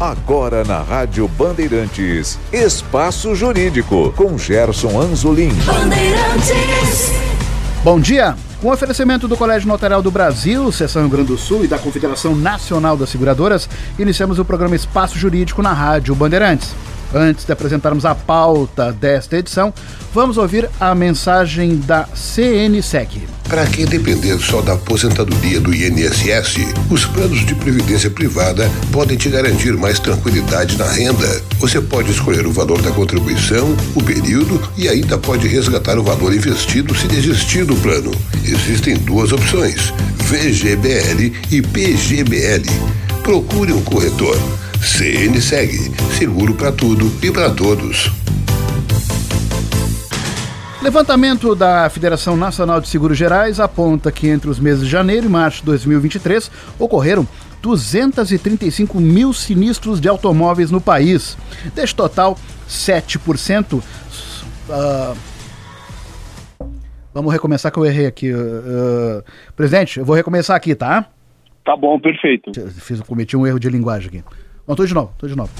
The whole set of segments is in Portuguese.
Agora na Rádio Bandeirantes, Espaço Jurídico, com Gerson Anzolim. Bandeirantes. Bom dia! Com oferecimento do Colégio Notarial do Brasil, Seção Rio Grande do Sul e da Confederação Nacional das Seguradoras, iniciamos o programa Espaço Jurídico na Rádio Bandeirantes. Antes de apresentarmos a pauta desta edição, vamos ouvir a mensagem da CNSEC. Para quem depender só da aposentadoria do INSS, os planos de previdência privada podem te garantir mais tranquilidade na renda. Você pode escolher o valor da contribuição, o período e ainda pode resgatar o valor investido se desistir do plano. Existem duas opções: VGBL e PGBL. Procure um corretor. CNSEG, seguro para tudo e para todos. Levantamento da Federação Nacional de Seguros Gerais aponta que entre os meses de janeiro e março de 2023 ocorreram 235 mil sinistros de automóveis no país. Deste total, 7%. Uh, vamos recomeçar que eu errei aqui. Uh, presidente, eu vou recomeçar aqui, tá? Tá bom, perfeito. Fiz, cometi um erro de linguagem aqui. Não, tô de novo, tô de novo.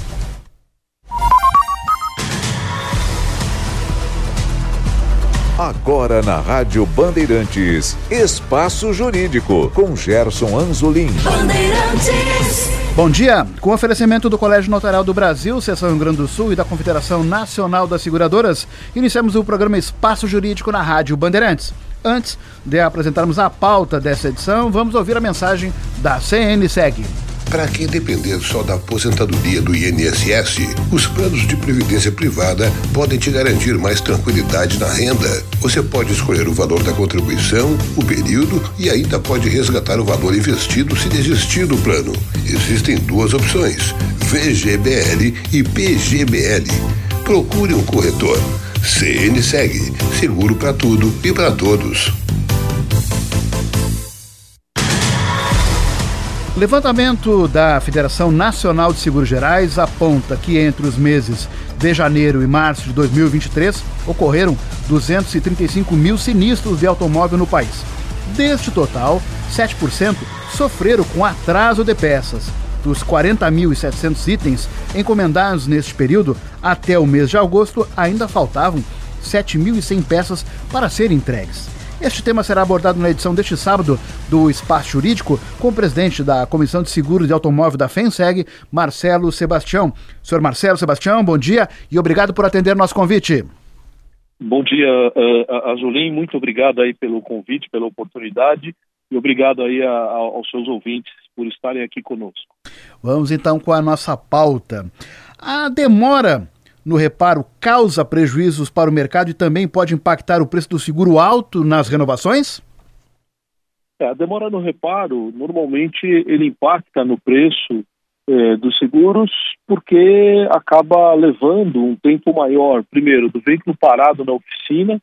Agora na Rádio Bandeirantes, Espaço Jurídico, com Gerson Anzolim. Bandeirantes. Bom dia! Com oferecimento do Colégio Notarial do Brasil, Seção Rio Grande do Sul e da Confederação Nacional das Seguradoras, iniciamos o programa Espaço Jurídico na Rádio Bandeirantes. Antes de apresentarmos a pauta dessa edição, vamos ouvir a mensagem da CNSEG. Para quem depender só da aposentadoria do INSS, os planos de previdência privada podem te garantir mais tranquilidade na renda. Você pode escolher o valor da contribuição, o período e ainda pode resgatar o valor investido se desistir do plano. Existem duas opções: VGBL e PGBL. Procure um corretor. CNSEG, seguro para tudo e para todos. Levantamento da Federação Nacional de Seguros Gerais aponta que entre os meses de janeiro e março de 2023 ocorreram 235 mil sinistros de automóvel no país. Deste total, 7% sofreram com atraso de peças. Dos 40.700 itens encomendados neste período, até o mês de agosto ainda faltavam 7.100 peças para serem entregues. Este tema será abordado na edição deste sábado do Espaço Jurídico com o presidente da Comissão de Seguros de Automóvel da FENSEG, Marcelo Sebastião. Senhor Marcelo Sebastião, bom dia e obrigado por atender nosso convite. Bom dia, uh, Azulim. Muito obrigado aí pelo convite, pela oportunidade e obrigado aí a, a, aos seus ouvintes por estarem aqui conosco. Vamos então com a nossa pauta. A demora no reparo causa prejuízos para o mercado e também pode impactar o preço do seguro alto nas renovações? É, a demora no reparo, normalmente, ele impacta no preço é, dos seguros porque acaba levando um tempo maior, primeiro, do veículo parado na oficina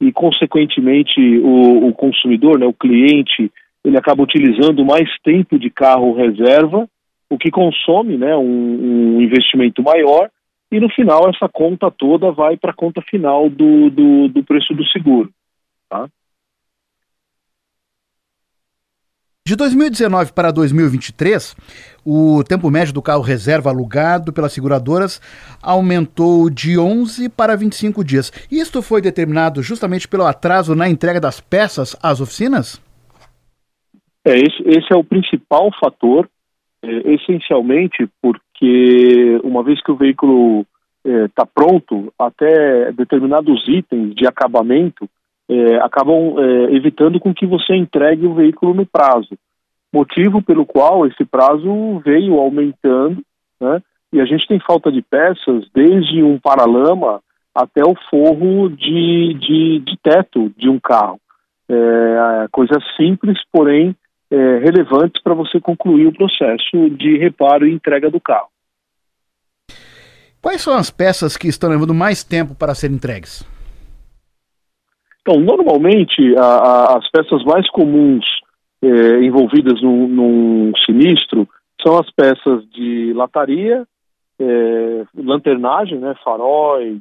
e, consequentemente, o, o consumidor, né, o cliente, ele acaba utilizando mais tempo de carro reserva, o que consome né, um, um investimento maior e no final essa conta toda vai para a conta final do, do, do, preço do seguro. Tá? De 2019 para 2023, o tempo médio do carro reserva alugado pelas seguradoras aumentou de 11 para 25 dias. Isto foi determinado justamente pelo atraso na entrega das peças às oficinas? É, esse, esse é o principal fator, é, essencialmente porque que uma vez que o veículo está é, pronto, até determinados itens de acabamento é, acabam é, evitando com que você entregue o veículo no prazo. Motivo pelo qual esse prazo veio aumentando, né? E a gente tem falta de peças desde um paralama até o forro de, de, de teto de um carro. É, coisas simples, porém é, relevantes para você concluir o processo de reparo e entrega do carro. Quais são as peças que estão levando mais tempo para serem entregues? Então, normalmente, a, a, as peças mais comuns é, envolvidas num, num, sinistro são as peças de lataria, é, lanternagem, né, faróis,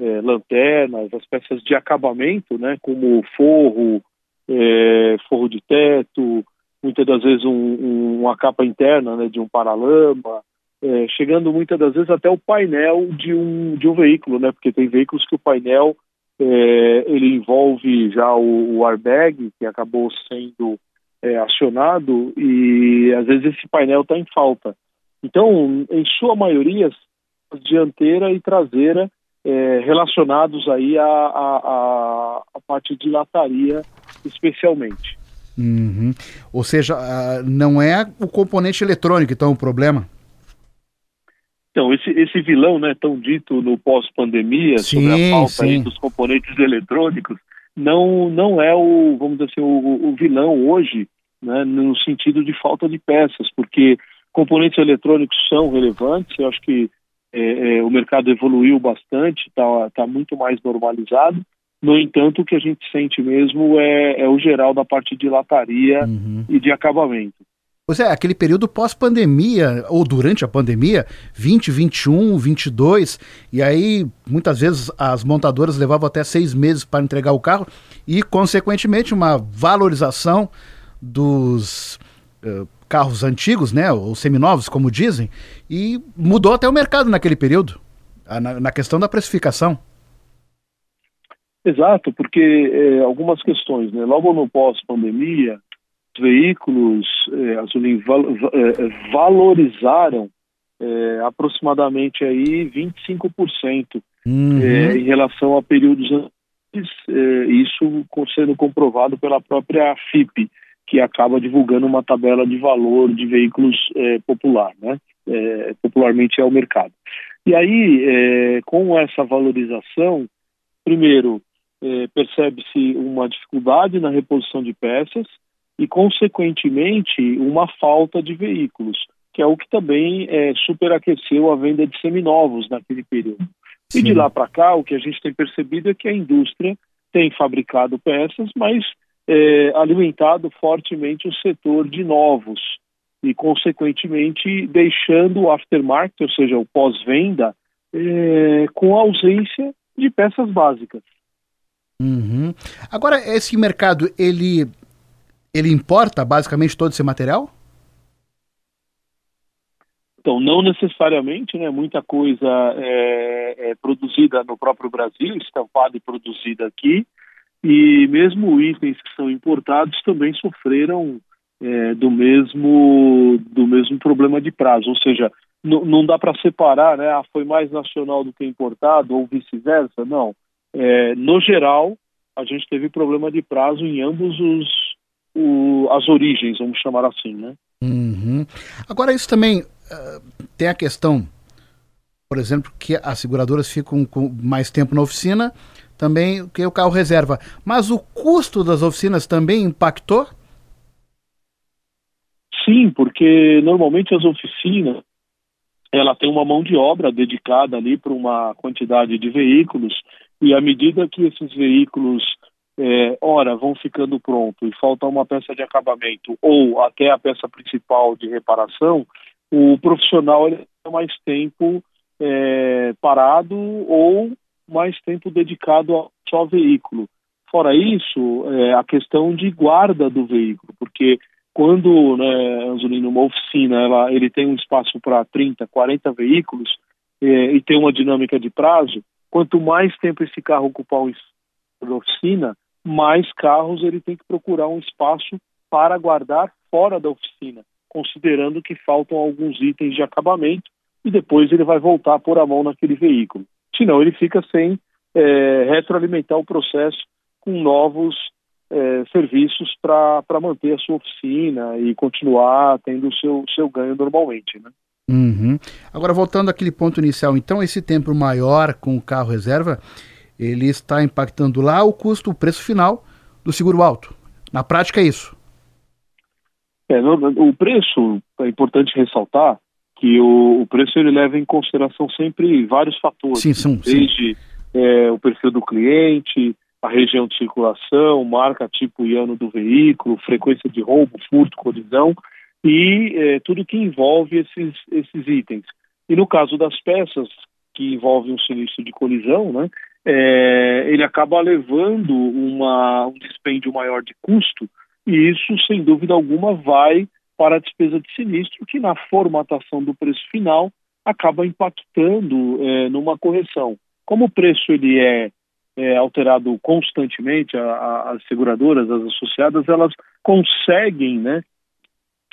é, lanternas, as peças de acabamento, né, como forro, é, forro de teto, muitas das vezes um, um, uma capa interna né, de um paralama, é, chegando muitas das vezes até o painel de um, de um veículo, né? Porque tem veículos que o painel é, ele envolve já o, o, airbag que acabou sendo é, acionado e às vezes esse painel está em falta. Então, em sua maioria, dianteira e traseira é, relacionados aí à, à, à parte de lataria especialmente. Uhum. Ou seja, não é o componente eletrônico então o problema? Então, esse, esse vilão, né, tão dito no pós-pandemia, sobre a falta dos componentes eletrônicos, não, não é o, vamos dizer assim, o, o vilão hoje, né, no sentido de falta de peças, porque componentes eletrônicos são relevantes, eu acho que é, é, o mercado evoluiu bastante, está tá muito mais normalizado, no entanto, o que a gente sente mesmo é, é o geral da parte de lataria uhum. e de acabamento. Pois é, aquele período pós-pandemia, ou durante a pandemia, 20, 21, 22, e aí muitas vezes as montadoras levavam até seis meses para entregar o carro e, consequentemente, uma valorização dos uh, carros antigos, né, ou seminovos, como dizem, e mudou até o mercado naquele período, na, na questão da precificação. Exato, porque é, algumas questões, né? Logo no pós-pandemia, veículos eh, Azulim, val, eh, valorizaram eh, aproximadamente aí 25% uhum. eh, em relação a períodos antes, eh, isso sendo comprovado pela própria FIP, que acaba divulgando uma tabela de valor de veículos popular, né? popularmente é o mercado. E aí, com essa valorização, primeiro, percebe-se uma dificuldade na reposição de peças, e, consequentemente, uma falta de veículos, que é o que também é, superaqueceu a venda de seminovos naquele período. Sim. E de lá para cá, o que a gente tem percebido é que a indústria tem fabricado peças, mas é, alimentado fortemente o setor de novos e, consequentemente, deixando o aftermarket, ou seja, o pós-venda, é, com ausência de peças básicas. Uhum. Agora, esse mercado, ele ele importa basicamente todo esse material? Então, não necessariamente, né? Muita coisa é, é produzida no próprio Brasil, estampada e produzida aqui, e mesmo itens que são importados também sofreram é, do mesmo do mesmo problema de prazo, ou seja, não dá para separar, né? Ah, foi mais nacional do que importado ou vice-versa, não. É, no geral, a gente teve problema de prazo em ambos os o, as origens, vamos chamar assim, né? Uhum. Agora isso também uh, tem a questão, por exemplo, que as seguradoras ficam com mais tempo na oficina, também que o carro reserva. Mas o custo das oficinas também impactou? Sim, porque normalmente as oficinas ela tem uma mão de obra dedicada ali para uma quantidade de veículos e à medida que esses veículos é, ora vão ficando pronto e falta uma peça de acabamento ou até a peça principal de reparação, o profissional ele tem mais tempo é, parado ou mais tempo dedicado ao só veículo. Fora isso, é, a questão de guarda do veículo, porque quando, né, Anzolino, uma oficina, ela, ele tem um espaço para 30, 40 veículos é, e tem uma dinâmica de prazo, quanto mais tempo esse carro ocupar o da oficina, mais carros ele tem que procurar um espaço para guardar fora da oficina, considerando que faltam alguns itens de acabamento e depois ele vai voltar a pôr a mão naquele veículo. Senão ele fica sem é, retroalimentar o processo com novos é, serviços para manter a sua oficina e continuar tendo o seu, seu ganho normalmente. Né? Uhum. Agora, voltando àquele ponto inicial, então esse tempo maior com o carro reserva, ele está impactando lá o custo, o preço final do seguro alto. Na prática é isso. É, o preço, é importante ressaltar que o, o, preço ele leva em consideração sempre vários fatores. Sim, sim, desde é, o perfil do cliente, a região de circulação, marca, tipo e ano do veículo, frequência de roubo, furto, colisão e é, tudo que envolve esses, esses itens. E no caso das peças que envolvem um sinistro de colisão, né, é, ele acaba levando uma, um dispêndio maior de custo, e isso, sem dúvida alguma, vai para a despesa de sinistro, que na formatação do preço final acaba impactando é, numa correção. Como o preço ele é, é alterado constantemente, a, a, as seguradoras, as associadas, elas conseguem né,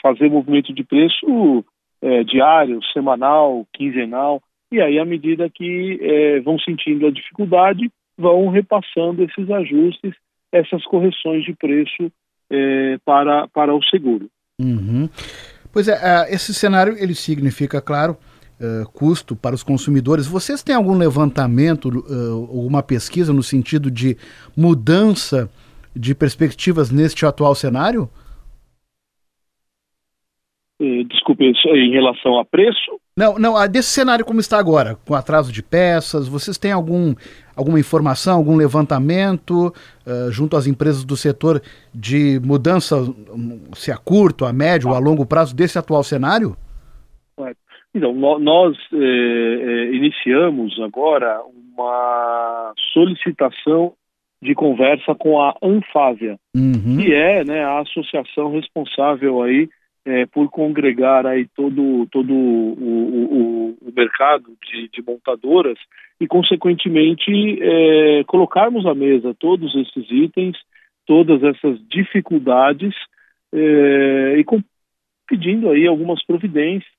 fazer movimento de preço é, diário, semanal, quinzenal, e aí, à medida que é, vão sentindo a dificuldade, vão repassando esses ajustes, essas correções de preço é, para, para o seguro. Uhum. Pois é, esse cenário ele significa, claro, uh, custo para os consumidores. Vocês têm algum levantamento, uh, uma pesquisa no sentido de mudança de perspectivas neste atual cenário? Desculpe, em relação a preço? Não, não, desse cenário como está agora, com atraso de peças, vocês têm algum, alguma informação, algum levantamento uh, junto às empresas do setor de mudança, se a curto, a médio ou a longo prazo desse atual cenário? Então, nós eh, eh, iniciamos agora uma solicitação de conversa com a Anfávia, uhum. que é né, a associação responsável aí é, por congregar aí todo, todo o, o, o mercado de, de, montadoras e, consequentemente, é, colocarmos à mesa todos esses itens, todas essas dificuldades é, e com, pedindo aí algumas providências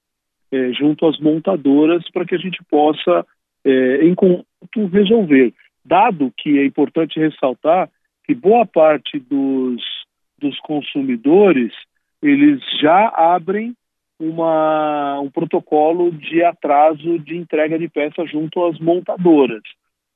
é, junto às montadoras para que a gente possa, é, em conjunto, resolver. Dado que é importante ressaltar que boa parte dos, dos consumidores eles já abrem uma, um protocolo de atraso de entrega de peças junto às montadoras.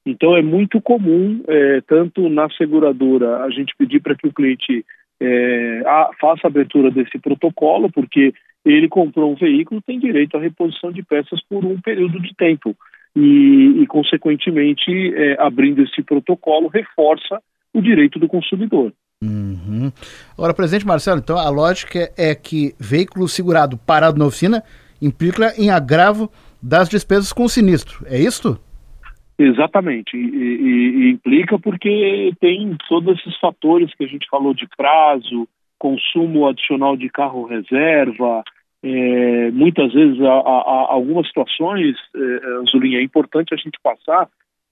Então é muito comum, é, tanto na seguradora, a gente pedir para que o cliente é, a, faça a abertura desse protocolo, porque ele comprou um veículo, tem direito à reposição de peças por um período de tempo. E, e consequentemente, é, abrindo esse protocolo, reforça o direito do consumidor. Uhum. Agora, presidente Marcelo, então a lógica é que veículo segurado parado na oficina implica em agravo das despesas com sinistro, é isto? Exatamente, e, e, e, implica porque tem todos esses fatores que a gente falou de prazo, consumo adicional de carro reserva, é, muitas vezes algumas situações, é, Zulinha, é importante a gente passar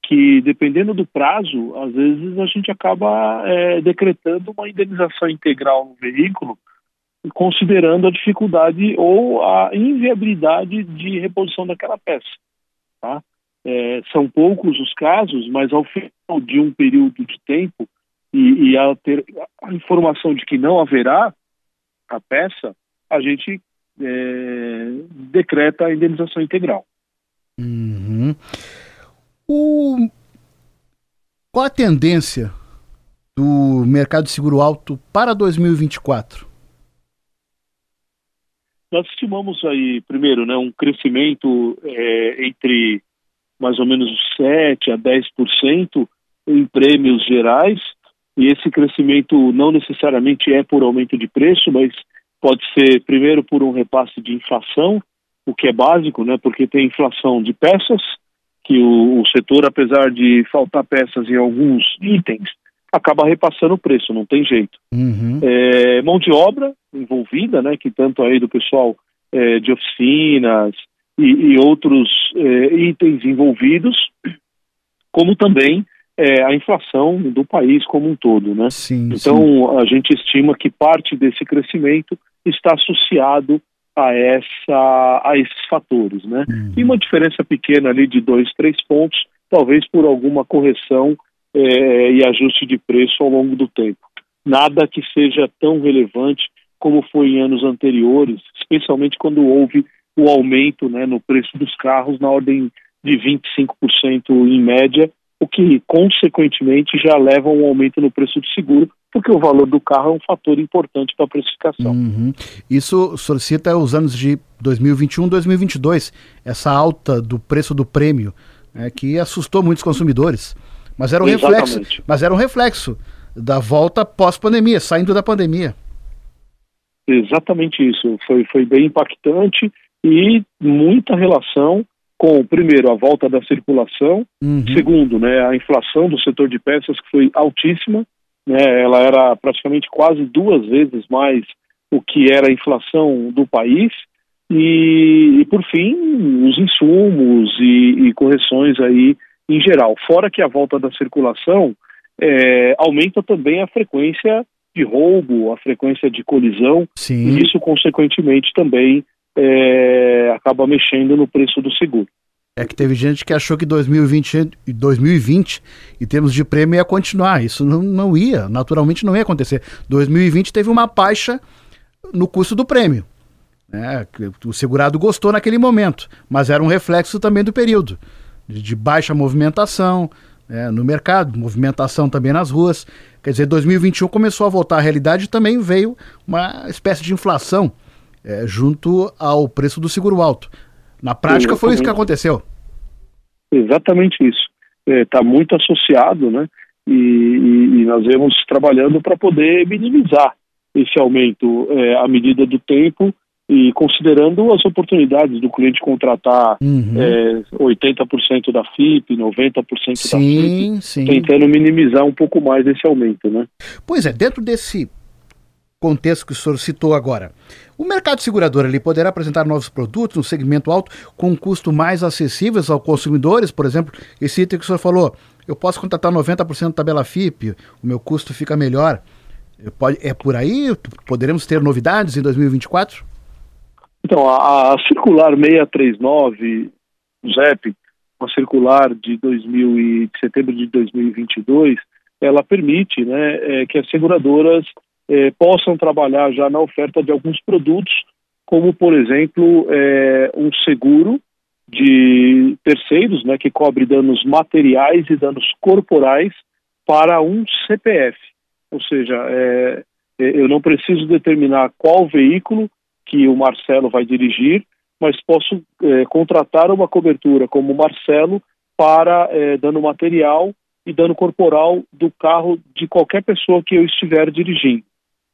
que dependendo do prazo, às vezes a gente acaba é, decretando uma indenização integral no veículo, considerando a dificuldade ou a inviabilidade de reposição daquela peça. Tá? É, são poucos os casos, mas ao final de um período de tempo e, e a ter a informação de que não haverá a peça, a gente é, decreta a indenização integral. Uhum. O... Qual a tendência do mercado de seguro alto para 2024? Nós estimamos aí, primeiro, né, um crescimento é, entre mais ou menos 7% a 10% em prêmios gerais, e esse crescimento não necessariamente é por aumento de preço, mas pode ser, primeiro, por um repasse de inflação, o que é básico, né, porque tem inflação de peças, que o, o, setor, apesar de faltar peças em alguns itens, acaba repassando o preço, não tem jeito. Uhum. É, mão de obra envolvida, né, que tanto aí do pessoal é, de oficinas e, e outros é, itens envolvidos, como também é, a inflação do país como um todo, né? Sim, então sim. a gente estima que parte desse crescimento está associado a, essa, a esses fatores, né? Uhum. E uma diferença pequena ali de dois, três pontos, talvez por alguma correção é, e ajuste de preço ao longo do tempo. Nada que seja tão relevante como foi em anos anteriores, especialmente quando houve o aumento né, no preço dos carros na ordem de 25% em média, o que consequentemente já leva a um aumento no preço do seguro, porque o valor do carro é um fator importante para a precificação. Uhum. Isso solicita os anos de 2021 2022, essa alta do preço do prêmio, né, que assustou muitos consumidores. Mas era um reflexo, mas era um reflexo da volta pós-pandemia, saindo da pandemia. Exatamente isso. Foi, foi bem impactante e muita relação com, primeiro, a volta da circulação, uhum. segundo, né, a inflação do setor de peças que foi altíssima, né, ela era praticamente quase duas vezes mais o que era a inflação do país e, e por fim, os insumos e, e, correções aí em geral. Fora que a volta da circulação é, aumenta também a frequência de roubo, a frequência de colisão, Sim. e isso, consequentemente, também é, acaba mexendo no preço do seguro. É que teve gente que achou que 2020, 2020 em termos de prêmio, ia continuar. Isso não, não ia, naturalmente não ia acontecer. 2020 teve uma baixa no custo do prêmio. Né? O segurado gostou naquele momento, mas era um reflexo também do período de, de baixa movimentação né, no mercado, movimentação também nas ruas. Quer dizer, 2021 começou a voltar à realidade e também veio uma espécie de inflação é, junto ao preço do seguro alto. Na prática Exatamente. foi isso que aconteceu. Exatamente isso. Está é, muito associado, né? E, e, e nós vemos trabalhando para poder minimizar esse aumento é, à medida do tempo e considerando as oportunidades do cliente contratar uhum. é, 80% da FIP, 90% sim, da FIP, sim. tentando minimizar um pouco mais esse aumento, né? Pois é, dentro desse contexto que o senhor citou agora, o mercado segurador ele poderá apresentar novos produtos no segmento alto com custo mais acessíveis aos consumidores, por exemplo, esse item que o senhor falou, eu posso contratar 90% da tabela FIP, o meu custo fica melhor. Pode, é por aí? Poderemos ter novidades em 2024? Então, a, a circular 639, ZEP, uma circular de, 2000 e, de setembro de 2022, ela permite né, é, que as seguradoras é, possam trabalhar já na oferta de alguns produtos, como, por exemplo, é, um seguro de terceiros, né, que cobre danos materiais e danos corporais para um CPF. Ou seja, é, é, eu não preciso determinar qual veículo que o Marcelo vai dirigir, mas posso é, contratar uma cobertura como Marcelo para é, dano material e dano corporal do carro de qualquer pessoa que eu estiver dirigindo.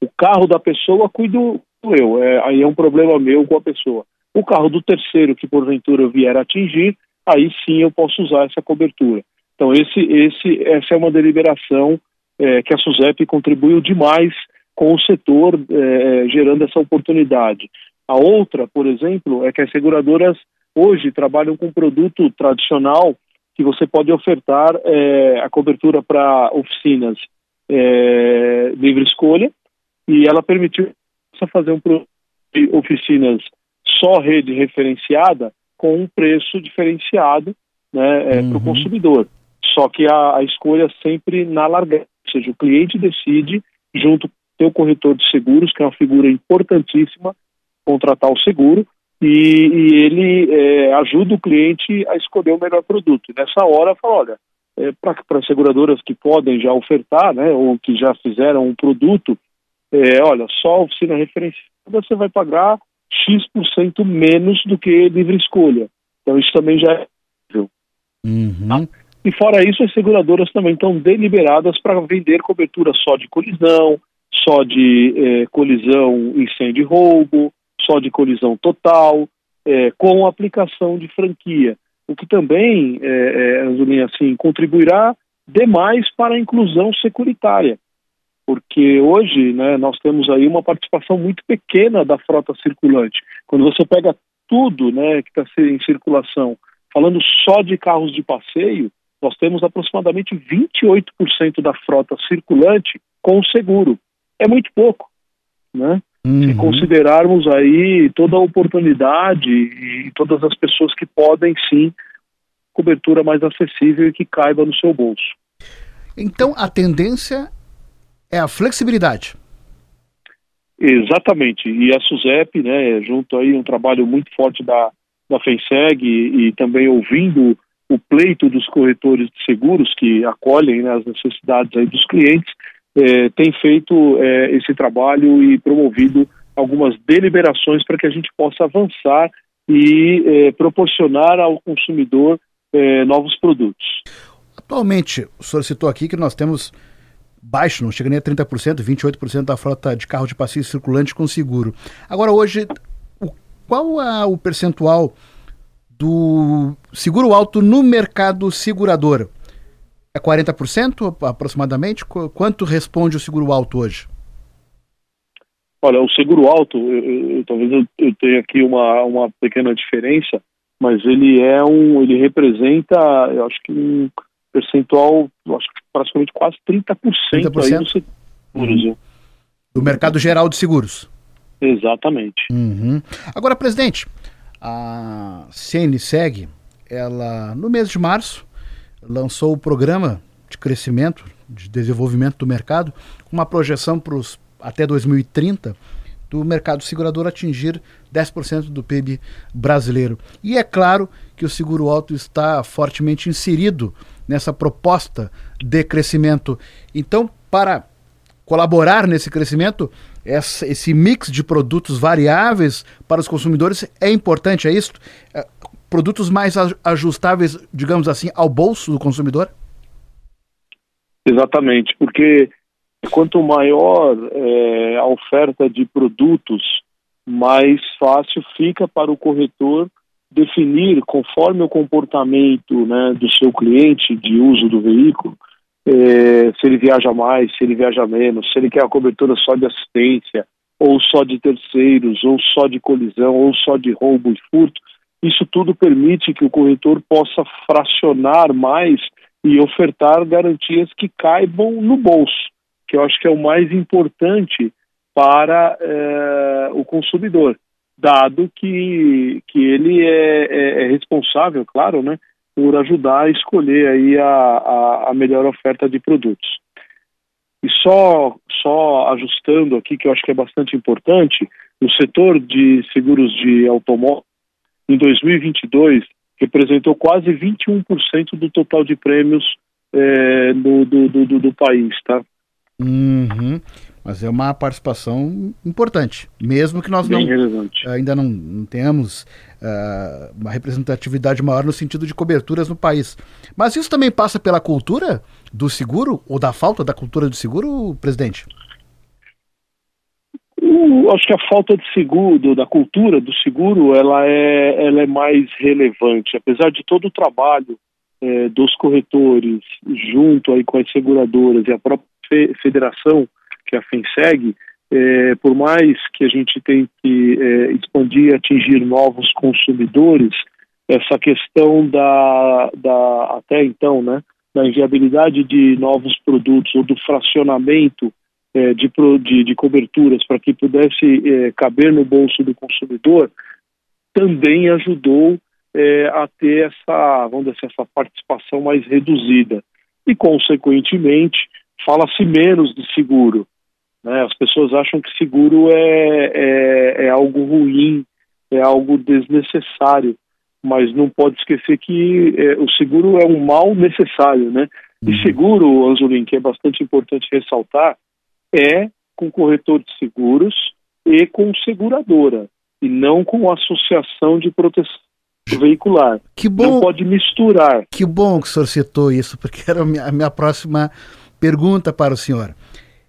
O carro da pessoa cuido eu, é, aí é um problema meu com a pessoa. O carro do terceiro que porventura eu vier atingir, aí sim eu posso usar essa cobertura. Então esse, esse, essa é uma deliberação é, que a SUSEP contribuiu demais com o setor é, gerando essa oportunidade. A outra, por exemplo, é que as seguradoras hoje trabalham com produto tradicional que você pode ofertar é, a cobertura para oficinas é, livre escolha e ela permitiu fazer um de oficinas só rede referenciada com um preço diferenciado né, é, uhum. para o consumidor. Só que a, a escolha sempre na largada, ou seja, o cliente decide junto tem o corretor de seguros, que é uma figura importantíssima, contratar o seguro, e, e ele é, ajuda o cliente a escolher o melhor produto. E nessa hora, fala, olha, é, para seguradoras que podem já ofertar, né, ou que já fizeram um produto, é, olha, só a oficina referenciada você vai pagar X% menos do que livre escolha. Então isso também já é uhum. Tá? E fora isso, as seguradoras também estão deliberadas para vender cobertura só de colisão, só de é, colisão, incêndio e roubo, só de colisão total, é, com aplicação de franquia, o que também, é, é, assim, contribuirá demais para a inclusão securitária, porque hoje né, nós temos aí uma participação muito pequena da frota circulante. Quando você pega tudo né, que está em circulação, falando só de carros de passeio, nós temos aproximadamente 28% da frota circulante com seguro é muito pouco, né? Uhum. Se considerarmos aí toda a oportunidade e todas as pessoas que podem sim cobertura mais acessível e que caiba no seu bolso. Então a tendência é a flexibilidade. Exatamente. E a SUSEP, né, junto aí um trabalho muito forte da, da FENSEG e, e também ouvindo o pleito dos corretores de seguros que acolhem né, as necessidades aí dos clientes, é, tem feito é, esse trabalho e promovido algumas deliberações para que a gente possa avançar e é, proporcionar ao consumidor novos produtos. Atualmente, o senhor citou aqui que nós temos baixo, não chega nem a 30%, 28% da frota de carro de passeio circulante com seguro. Agora, hoje, o, qual é o percentual do seguro alto no mercado segurador? É 40% aproximadamente? Quanto responde o seguro alto hoje? Olha, o seguro alto, eu, eu, talvez eu, eu tenha aqui uma, uma pequena diferença, mas ele é um, ele representa, eu acho que um percentual, acho que praticamente quase 30%, 30%? aí do seguros. Uhum. Do mercado geral de seguros. Exatamente. Uhum. Agora, presidente, a CNSEG, ela, no mês de março, lançou o programa de crescimento, de desenvolvimento do mercado, com uma projeção para os até 2030 do mercado segurador atingir 10% do PIB brasileiro. E é claro que o seguro alto está fortemente inserido nessa proposta de crescimento. Então, para colaborar nesse crescimento, esse mix de produtos variáveis para os consumidores é importante, é isso? É, produtos mais ajustáveis, digamos assim, ao bolso do consumidor? Exatamente, porque quanto maior é, a oferta de produtos, mais fácil fica para o corretor definir, conforme o comportamento né, do seu cliente de uso do veículo, é, se ele viaja mais, se ele viaja menos, se ele quer a cobertura só de assistência, ou só de terceiros, ou só de colisão, ou só de roubo e furto. Isso tudo permite que o corretor possa fracionar mais e ofertar garantias que caibam no bolso, que eu acho que é o mais importante para é, o consumidor, dado que, que ele é, é, é responsável, claro, né, por ajudar a escolher aí a, a, a, melhor oferta de produtos. E só, só ajustando aqui, que eu acho que é bastante importante, o setor de seguros de automóvel, em 2022, representou quase 21% do total de prêmios é, do, do, do, do, país, tá? Uhum. Mas é uma participação importante, mesmo que nós não, ainda não, não tenhamos uh, uma representatividade maior no sentido de coberturas no país. Mas isso também passa pela cultura do seguro ou da falta da cultura do seguro, presidente? Eu acho que a falta de seguro, da cultura do seguro, ela é, ela é mais relevante, apesar de todo o trabalho é, dos corretores junto aí com as seguradoras e a própria federação que é a FENSEG, é, por mais que a gente tente é, expandir e atingir novos consumidores, essa questão da, da até então, né, da inviabilidade de novos produtos ou do fracionamento é, de, de, de, coberturas para que pudesse é, caber no bolso do consumidor, também ajudou é, a ter essa, vamos dizer, essa participação mais reduzida. E, consequentemente, fala-se menos de seguro. Né? As pessoas acham que seguro é, é, é algo ruim, é algo desnecessário, mas não pode esquecer que é, o seguro é um mal necessário, né? E uhum. seguro, Anzolin, que é bastante importante ressaltar, é com corretor de seguros e com seguradora, e não com associação de proteção veicular. Que bom, não pode misturar. Que bom que o senhor citou isso, porque era a minha, a minha próxima pergunta para o senhor.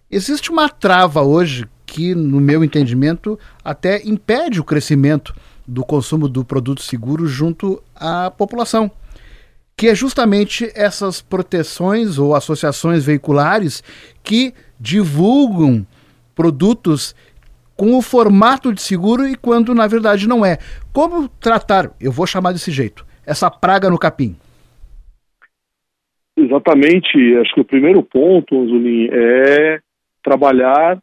Existe uma trava hoje que, no meu entendimento, até impede o crescimento do consumo do produto seguro junto à população, que é justamente essas proteções ou associações veiculares que divulgam produtos com o formato de seguro e quando na verdade não é. Como tratar, eu vou chamar desse jeito, essa praga no capim? Exatamente, acho que o primeiro ponto, Zulin, é trabalhar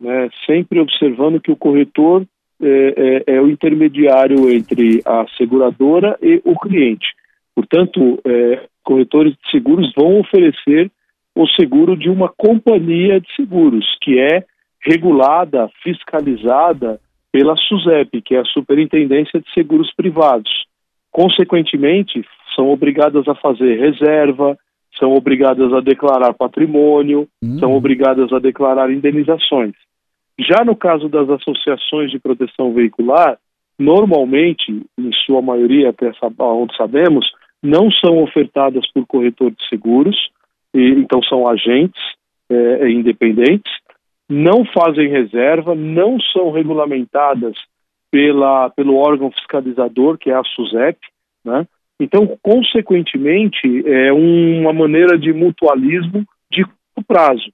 né, sempre observando que o corretor é, é, é, o intermediário entre a seguradora e o cliente. Portanto, é, corretores de seguros vão oferecer o seguro de uma companhia de seguros, que é regulada, fiscalizada pela SUSEP, que é a Superintendência de Seguros Privados. Consequentemente, são obrigadas a fazer reserva, são obrigadas a declarar patrimônio, uhum. são obrigadas a declarar indenizações. Já no caso das associações de proteção veicular, normalmente, em sua maioria, até onde sabemos, não são ofertadas por corretor de seguros, e, então são agentes é, independentes, não fazem reserva, não são regulamentadas pela, pelo órgão fiscalizador, que é a SUSEP, né? Então, consequentemente, é uma maneira de mutualismo de curto prazo,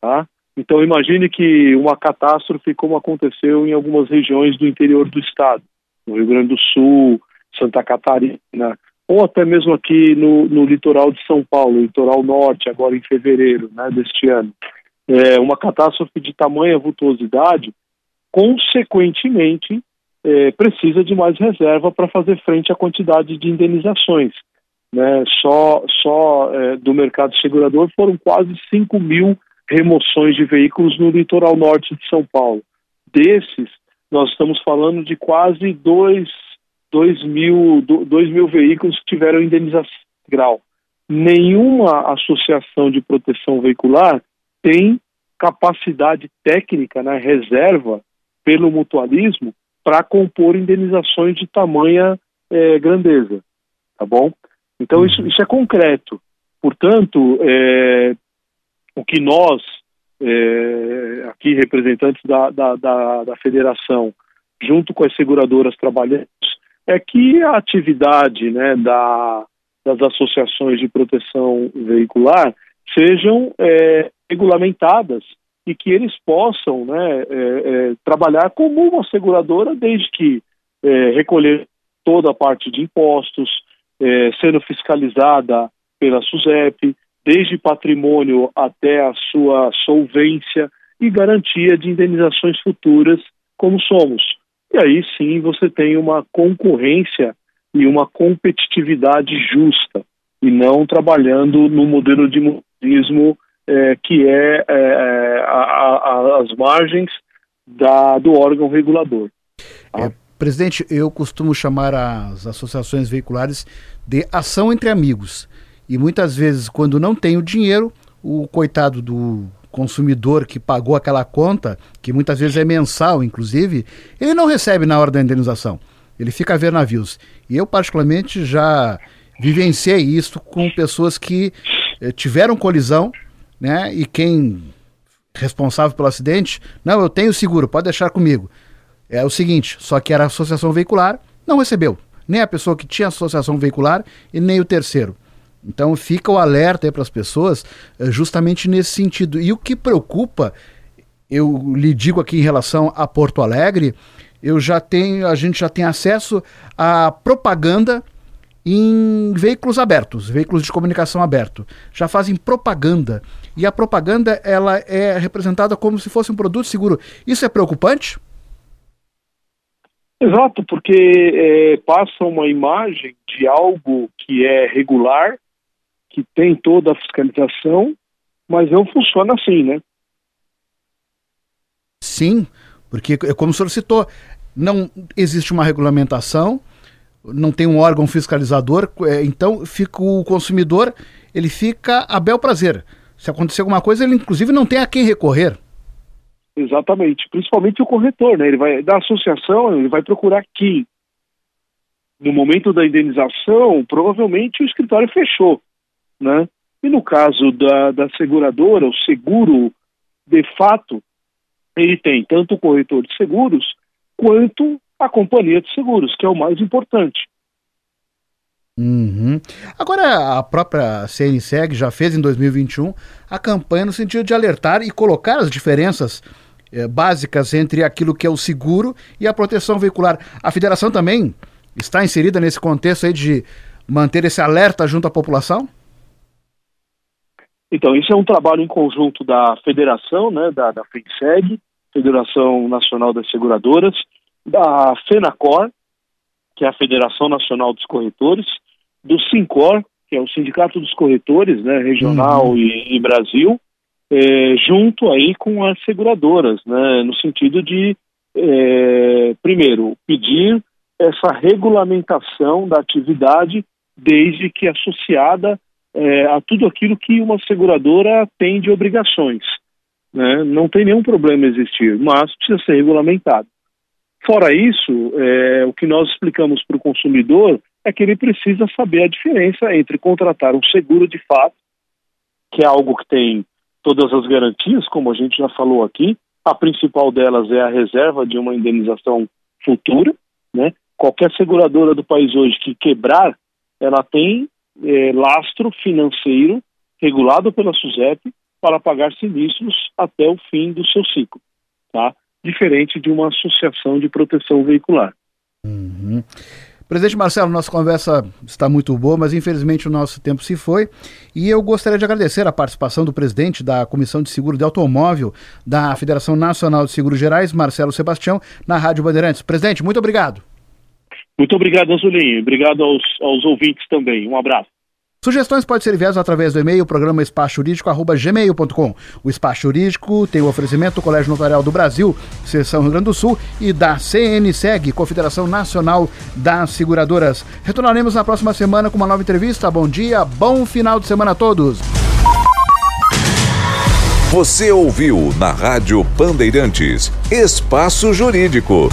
tá? Então imagine que uma catástrofe como aconteceu em algumas regiões do interior do estado, no Rio Grande do Sul, Santa Catarina, ou até mesmo aqui no, no litoral de São Paulo, litoral norte, agora em fevereiro né, deste ano. É uma catástrofe de tamanha vultuosidade, consequentemente, é, precisa de mais reserva para fazer frente à quantidade de indenizações. Né? Só, só é, do mercado segurador foram quase 5 mil remoções de veículos no litoral norte de São Paulo. Desses, nós estamos falando de quase 2 2 mil, 2 mil veículos que tiveram indenização integral. Nenhuma associação de proteção veicular tem capacidade técnica, né, reserva pelo mutualismo para compor indenizações de tamanha é, grandeza, tá bom? Então isso, isso é concreto. Portanto, é, o que nós, é, aqui representantes da, da, da, da federação, junto com as seguradoras trabalhamos, é que a atividade né, da, das associações de proteção veicular sejam é, regulamentadas e que eles possam né, é, é, trabalhar como uma seguradora desde que é, recolher toda a parte de impostos, é, sendo fiscalizada pela SUSEP, desde patrimônio até a sua solvência e garantia de indenizações futuras, como somos. E aí sim você tem uma concorrência e uma competitividade justa, e não trabalhando no modelo de modismo que é, é, é a, a, as margens da, do órgão regulador. Tá? É, presidente, eu costumo chamar as associações veiculares de ação entre amigos. E muitas vezes, quando não tem o dinheiro, o coitado do consumidor que pagou aquela conta, que muitas vezes é mensal, inclusive, ele não recebe na hora da indenização. Ele fica a ver navios. E eu, particularmente, já vivenciei isso com pessoas que eh, tiveram colisão, né? E quem responsável pelo acidente, não, eu tenho seguro, pode deixar comigo. É o seguinte, só que era a associação veicular, não recebeu. Nem a pessoa que tinha associação veicular e nem o terceiro. Então fica o alerta para as pessoas eh, justamente nesse sentido. E o que preocupa, eu lhe digo aqui em relação a Porto Alegre, eu já tenho, a gente já tem acesso à propaganda em veículos abertos, veículos de comunicação aberto. Já fazem propaganda. E a propaganda ela é representada como se fosse um produto seguro. Isso é preocupante? Exato, porque é, passa uma imagem de algo que é regular que tem toda a fiscalização, mas não funciona assim, né? Sim, porque é como o senhor citou, não existe uma regulamentação, não tem um órgão fiscalizador, é, então fica o consumidor, ele fica a bel prazer. Se acontecer alguma coisa, ele inclusive não tem a quem recorrer. Exatamente, principalmente o corretor, né? Ele vai da associação, ele vai procurar quem. No momento da indenização, provavelmente o escritório fechou né? E no caso da, da seguradora, o seguro, de fato, ele tem tanto o corretor de seguros quanto a companhia de seguros, que é o mais importante. Uhum. Agora, a própria CNSEG já fez em 2021 a campanha no sentido de alertar e colocar as diferenças eh, básicas entre aquilo que é o seguro e a proteção veicular. A federação também está inserida nesse contexto aí de manter esse alerta junto à população? Então, isso é um trabalho em conjunto da federação, né, da, da Federação Nacional das Seguradoras, da FENACOR, que é a Federação Nacional dos Corretores, do SINCOR, que é o Sindicato dos Corretores, né, regional uhum. e, e, Brasil, é, junto aí com as seguradoras, né, no sentido de, é, primeiro, pedir essa regulamentação da atividade, desde que associada é, a tudo aquilo que uma seguradora tem de obrigações. Né? Não tem nenhum problema existir, mas precisa ser regulamentado. Fora isso, é, o que nós explicamos para o consumidor é que ele precisa saber a diferença entre contratar um seguro de fato, que é algo que tem todas as garantias, como a gente já falou aqui. A principal delas é a reserva de uma indenização futura. Né? Qualquer seguradora do país hoje que quebrar, ela tem é, lastro financeiro regulado pela SUSEP para pagar sinistros até o fim do seu ciclo, tá? Diferente de uma associação de proteção veicular. Uhum. Presidente Marcelo, nossa conversa está muito boa, mas infelizmente o nosso tempo se foi. E eu gostaria de agradecer a participação do presidente da Comissão de Seguro de Automóvel da Federação Nacional de Seguros Gerais, Marcelo Sebastião, na Rádio Bandeirantes. Presidente, muito obrigado. Muito obrigado, Azulinho. Obrigado aos, aos ouvintes também. Um abraço. Sugestões podem ser enviadas através do e-mail programa espaçojurídico.gmail.com. O Espaço Jurídico tem o oferecimento do Colégio Notarial do Brasil, Seção Rio Grande do Sul, e da CNSEG, Confederação Nacional das Seguradoras. Retornaremos na próxima semana com uma nova entrevista. Bom dia, bom final de semana a todos. Você ouviu na Rádio Bandeirantes Espaço Jurídico.